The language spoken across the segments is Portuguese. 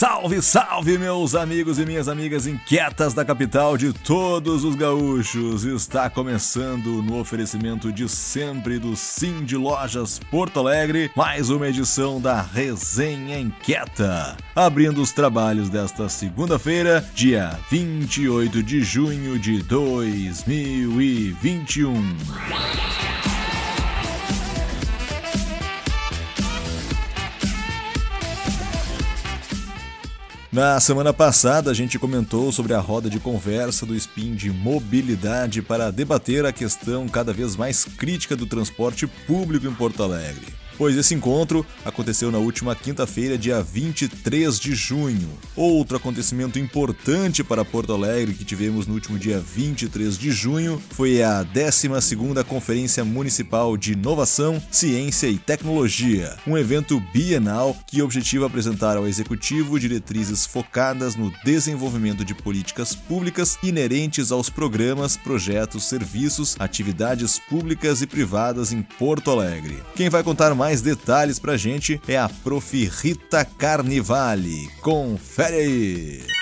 Salve, salve, meus amigos e minhas amigas inquietas da capital de todos os gaúchos! Está começando no oferecimento de sempre do Sim de Lojas Porto Alegre, mais uma edição da Resenha Inquieta. Abrindo os trabalhos desta segunda-feira, dia 28 de junho de 2021. Na semana passada, a gente comentou sobre a roda de conversa do SPIN de mobilidade para debater a questão cada vez mais crítica do transporte público em Porto Alegre pois esse encontro aconteceu na última quinta-feira, dia 23 de junho. Outro acontecimento importante para Porto Alegre que tivemos no último dia 23 de junho foi a 12ª Conferência Municipal de Inovação, Ciência e Tecnologia, um evento bienal que objetiva apresentar ao executivo diretrizes focadas no desenvolvimento de políticas públicas inerentes aos programas, projetos, serviços, atividades públicas e privadas em Porto Alegre. Quem vai contar mais mais detalhes pra gente é a Prof. Rita Carnivale. Confere aí!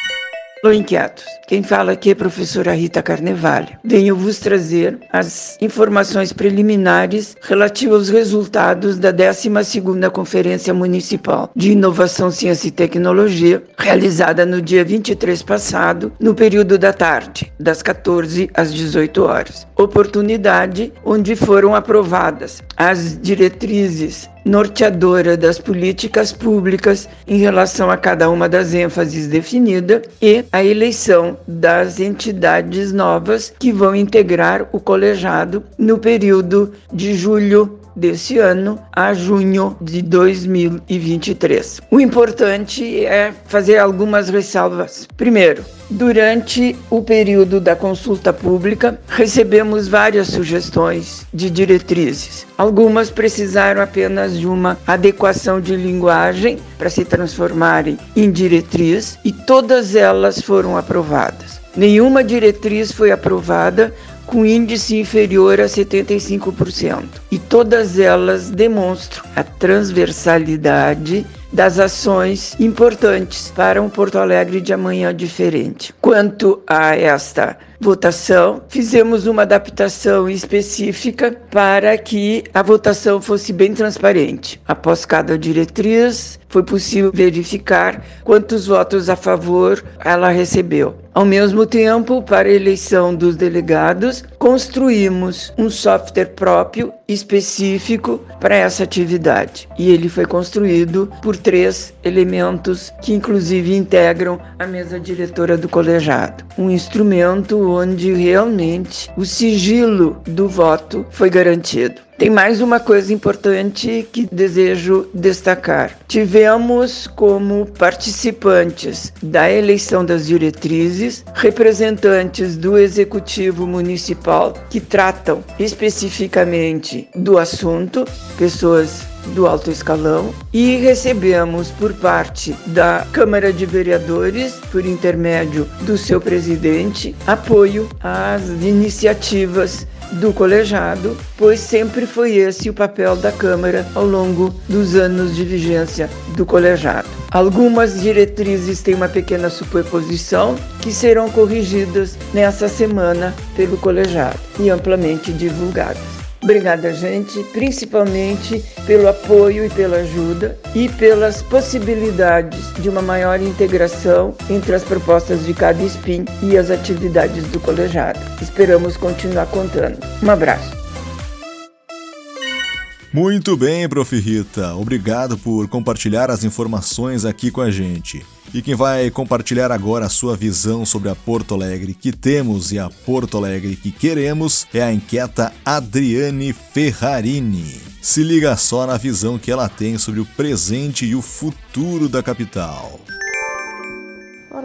Alô, inquietos. Quem fala aqui é a professora Rita Carnevale. Venho vos trazer as informações preliminares relativas aos resultados da 12ª Conferência Municipal de Inovação, Ciência e Tecnologia, realizada no dia 23 passado, no período da tarde, das 14 às 18 horas. Oportunidade onde foram aprovadas as diretrizes norteadora das políticas públicas em relação a cada uma das ênfases definida e a eleição das entidades novas que vão integrar o colegiado no período de julho desse ano a junho de 2023. O importante é fazer algumas ressalvas. Primeiro, Durante o período da consulta pública, recebemos várias sugestões de diretrizes. Algumas precisaram apenas de uma adequação de linguagem para se transformarem em diretriz e todas elas foram aprovadas. Nenhuma diretriz foi aprovada com índice inferior a 75%. E todas elas demonstram a transversalidade das ações importantes para um Porto Alegre de amanhã diferente. Quanto a esta votação, fizemos uma adaptação específica para que a votação fosse bem transparente. Após cada diretriz, foi possível verificar quantos votos a favor ela recebeu. Ao mesmo tempo, para a eleição dos delegados, construímos um software próprio específico para essa atividade. E ele foi construído por três elementos que, inclusive, integram a mesa diretora do colegiado. Um instrumento onde realmente o sigilo do voto foi garantido. Tem mais uma coisa importante que desejo destacar. Tivemos como participantes da eleição das diretrizes representantes do executivo municipal que tratam especificamente do assunto, pessoas do alto escalão e recebemos por parte da Câmara de Vereadores, por intermédio do seu presidente, apoio às iniciativas do colegiado, pois sempre foi esse o papel da Câmara ao longo dos anos de vigência do colegiado. Algumas diretrizes têm uma pequena superposição que serão corrigidas nessa semana pelo colegiado e amplamente divulgadas. Obrigada, gente, principalmente pelo apoio e pela ajuda e pelas possibilidades de uma maior integração entre as propostas de cada SPIN e as atividades do colegiado. Esperamos continuar contando. Um abraço. Muito bem, Prof. Rita. Obrigado por compartilhar as informações aqui com a gente. E quem vai compartilhar agora a sua visão sobre a Porto Alegre que temos e a Porto Alegre que queremos é a inquieta Adriane Ferrarini. Se liga só na visão que ela tem sobre o presente e o futuro da capital.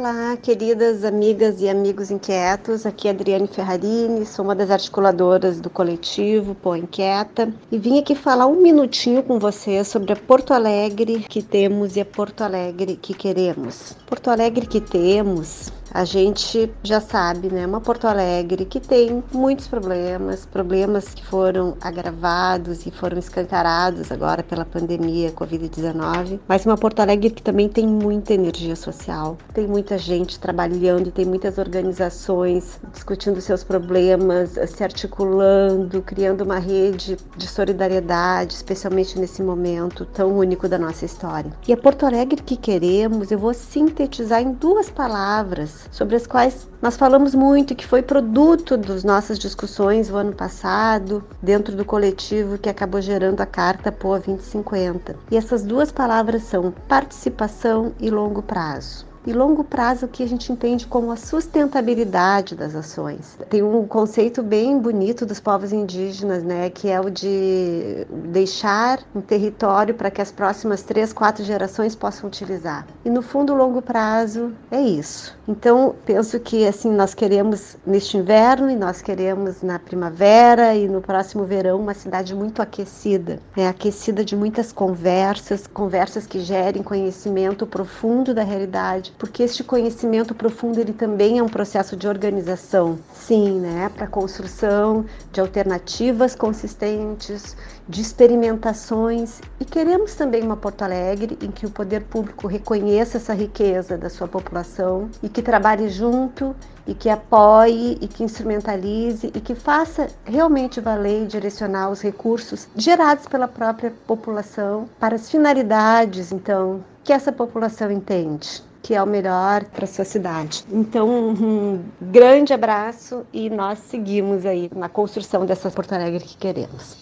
Olá, queridas amigas e amigos inquietos. Aqui é Adriane Ferrarini, sou uma das articuladoras do coletivo Pô Inquieta e vim aqui falar um minutinho com vocês sobre a Porto Alegre que temos e a Porto Alegre que queremos. Porto Alegre que temos A gente já sabe, né, uma Porto Alegre que tem muitos problemas, problemas que foram agravados e foram escancarados agora pela pandemia Covid-19, mas uma Porto Alegre que também tem muita energia social, tem muita gente trabalhando, tem muitas organizações discutindo seus problemas, se articulando, criando uma rede de solidariedade, especialmente nesse momento tão único da nossa história. E a Porto Alegre que queremos, eu vou sintetizar em duas palavras, sobre as quais nós falamos muito, que foi produto das nossas discussões o ano passado, dentro do coletivo que acabou gerando a Carta POA 2050. E essas duas palavras são participação e longo prazo e longo prazo que a gente entende como a sustentabilidade das ações. Tem um conceito bem bonito dos povos indígenas, né, que é o de deixar um território para que as próximas três, quatro gerações possam utilizar. E no fundo, longo prazo é isso. Então, penso que assim nós queremos neste inverno e nós queremos na primavera e no próximo verão uma cidade muito aquecida, né, aquecida de muitas conversas, conversas que gerem conhecimento profundo da realidade porque este conhecimento profundo ele também é um processo de organização, sim, né, para construção de alternativas consistentes, de experimentações. E queremos também uma Porto Alegre em que o poder público reconheça essa riqueza da sua população e que trabalhe junto e que apoie e que instrumentalize e que faça realmente valer e direcionar os recursos gerados pela própria população para as finalidades, então, que essa população entende que é o melhor para sua cidade. Então, um grande abraço e nós seguimos aí na construção dessa Porto Alegre que queremos.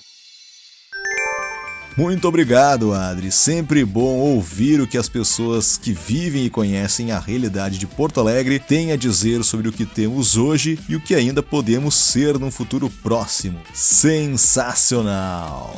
Muito obrigado, Adri. Sempre bom ouvir o que as pessoas que vivem e conhecem a realidade de Porto Alegre têm a dizer sobre o que temos hoje e o que ainda podemos ser num futuro próximo. Sensacional!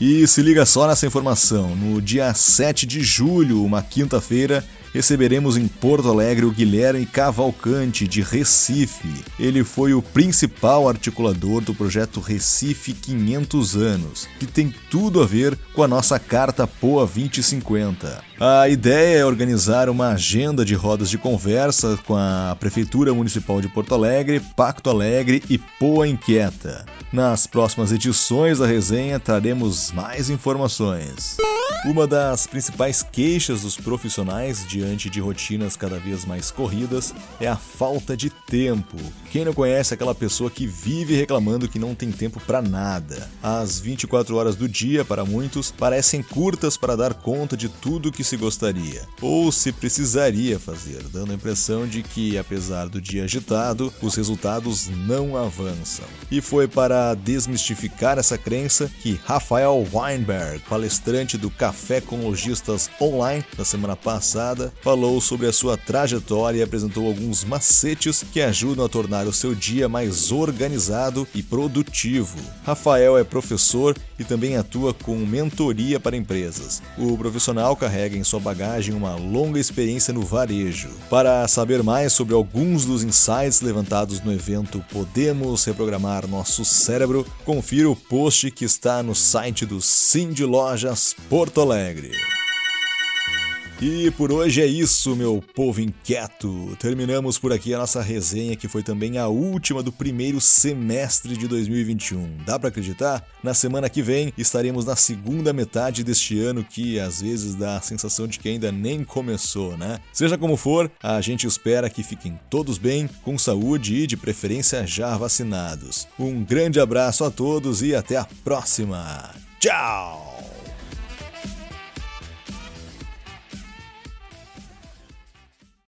E se liga só nessa informação: no dia 7 de julho, uma quinta-feira, receberemos em Porto Alegre o Guilherme Cavalcante, de Recife. Ele foi o principal articulador do projeto Recife 500 Anos, que tem tudo a ver com a nossa Carta POA 2050. A ideia é organizar uma agenda de rodas de conversa com a Prefeitura Municipal de Porto Alegre, Pacto Alegre e Poa Inquieta. Nas próximas edições da resenha traremos mais informações. Uma das principais queixas dos profissionais diante de rotinas cada vez mais corridas é a falta de tempo. Quem não conhece aquela pessoa que vive reclamando que não tem tempo para nada? As 24 horas do dia, para muitos, parecem curtas para dar conta de tudo que se gostaria ou se precisaria fazer, dando a impressão de que, apesar do dia agitado, os resultados não avançam. E foi para desmistificar essa crença que Rafael Weinberg, palestrante do Café com Lojistas Online na semana passada, falou sobre a sua trajetória e apresentou alguns macetes que ajudam a tornar o seu dia mais organizado e produtivo. Rafael é professor e também atua com mentoria para empresas. O profissional carrega em sua bagagem uma longa experiência no varejo. Para saber mais sobre alguns dos insights levantados no evento Podemos Reprogramar Nosso Cérebro, confira o post que está no site do Cindy Lojas Porto Alegre. E por hoje é isso, meu povo inquieto. Terminamos por aqui a nossa resenha, que foi também a última do primeiro semestre de 2021. Dá para acreditar? Na semana que vem estaremos na segunda metade deste ano, que às vezes dá a sensação de que ainda nem começou, né? Seja como for, a gente espera que fiquem todos bem, com saúde e de preferência já vacinados. Um grande abraço a todos e até a próxima. Tchau!